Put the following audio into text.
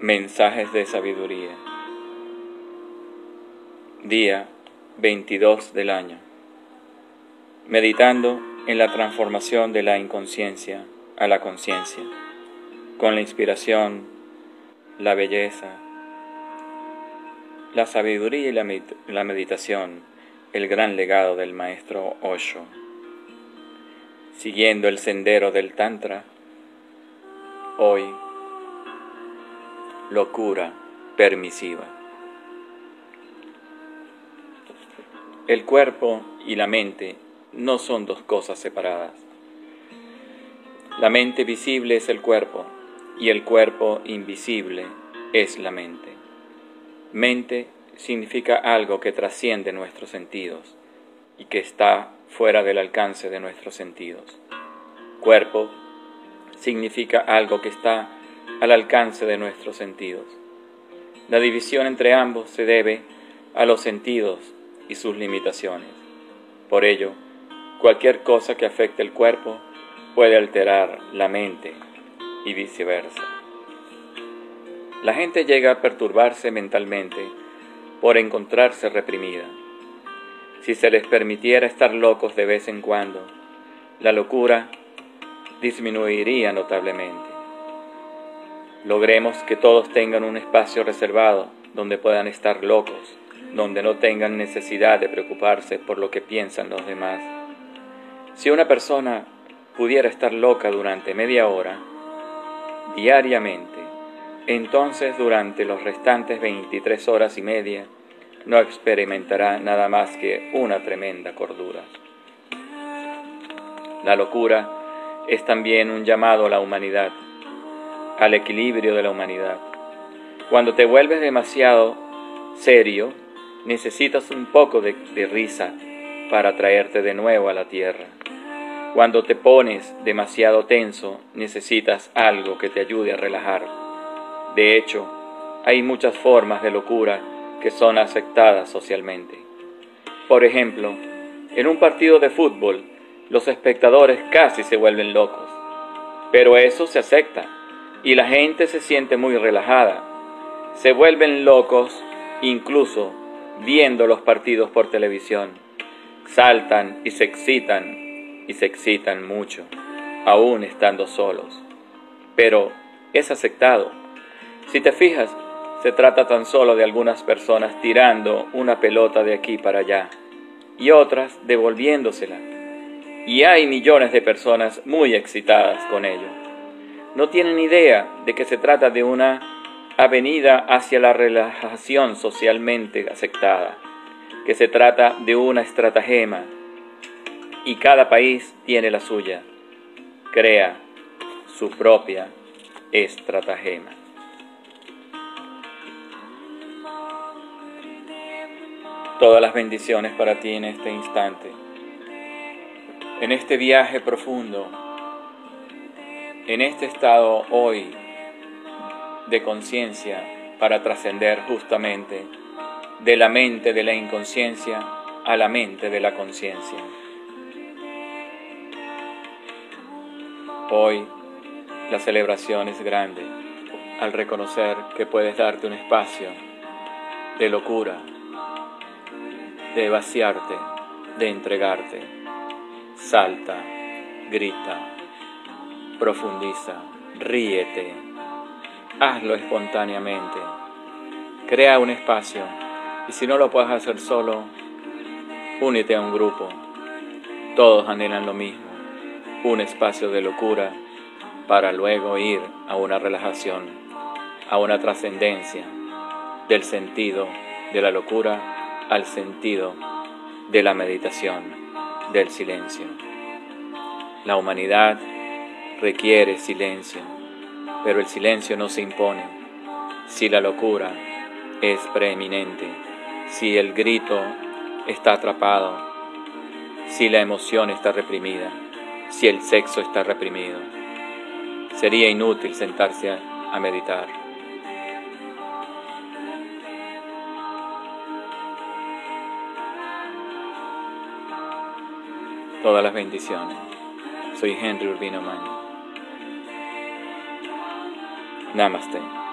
Mensajes de sabiduría. Día 22 del año. Meditando en la transformación de la inconsciencia a la conciencia, con la inspiración, la belleza, la sabiduría y la, meditación, el gran legado del maestro Osho. Siguiendo el sendero del Tantra, hoy locura permisiva. El cuerpo y la mente no son dos cosas separadas. La mente visible es el cuerpo y el cuerpo invisible es la mente. Mente significa algo que trasciende nuestros sentidos y que está fuera del alcance de nuestros sentidos. Cuerpo significa algo que está al alcance de nuestros sentidos. La división entre ambos se debe a los sentidos y sus limitaciones. Por ello, cualquier cosa que afecte el cuerpo puede alterar la mente y viceversa. La gente llega a perturbarse mentalmente por encontrarse reprimida. Si se les permitiera estar locos de vez en cuando, la locura disminuiría notablemente logremos que todos tengan un espacio reservado donde puedan estar locos, donde no tengan necesidad de preocuparse por lo que piensan los demás. Si una persona pudiera estar loca durante media hora, diariamente, entonces durante los restantes 23 horas y media no experimentará nada más que una tremenda cordura. La locura es también un llamado a la humanidad al equilibrio de la humanidad. Cuando te vuelves demasiado serio, necesitas un poco de, risa para traerte de nuevo a la tierra. Cuando te pones demasiado tenso, necesitas algo que te ayude a relajar. De hecho, hay muchas formas de locura que son aceptadas socialmente. Por ejemplo, en un partido de fútbol, los espectadores casi se vuelven locos, pero eso se acepta y la gente se siente muy relajada. Se vuelven locos incluso viendo los partidos por televisión. Saltan y se excitan y se excitan mucho, aún estando solos. Pero es aceptado. Si te fijas, se trata tan solo de algunas personas tirando una pelota de aquí para allá y otras devolviéndosela. Y hay millones de personas muy excitadas con ello no tienen idea de que se trata de una avenida hacia la relajación socialmente aceptada, que se trata de una estratagema y cada país tiene la suya, crea su propia estratagema. Todas las bendiciones para ti en este instante, en este viaje profundo en este estado hoy de conciencia para trascender justamente de la mente de la inconsciencia a la mente de la conciencia. Hoy la celebración es grande al reconocer que puedes darte un espacio de locura, de vaciarte, de entregarte. Salta, grita, profundiza, ríete, hazlo espontáneamente, crea un espacio y si no lo puedes hacer solo, únete a un grupo. Todos anhelan lo mismo, un espacio de locura para luego ir a una relajación, a una trascendencia del sentido de la locura al sentido de la meditación, del silencio. La humanidad requiere silencio, pero el silencio no se impone. Si la locura es preeminente, si el grito está atrapado, si la emoción está reprimida, si el sexo está reprimido, sería inútil sentarse a, meditar. Todas las bendiciones. Soy Henry Urbino Maño. Namaste.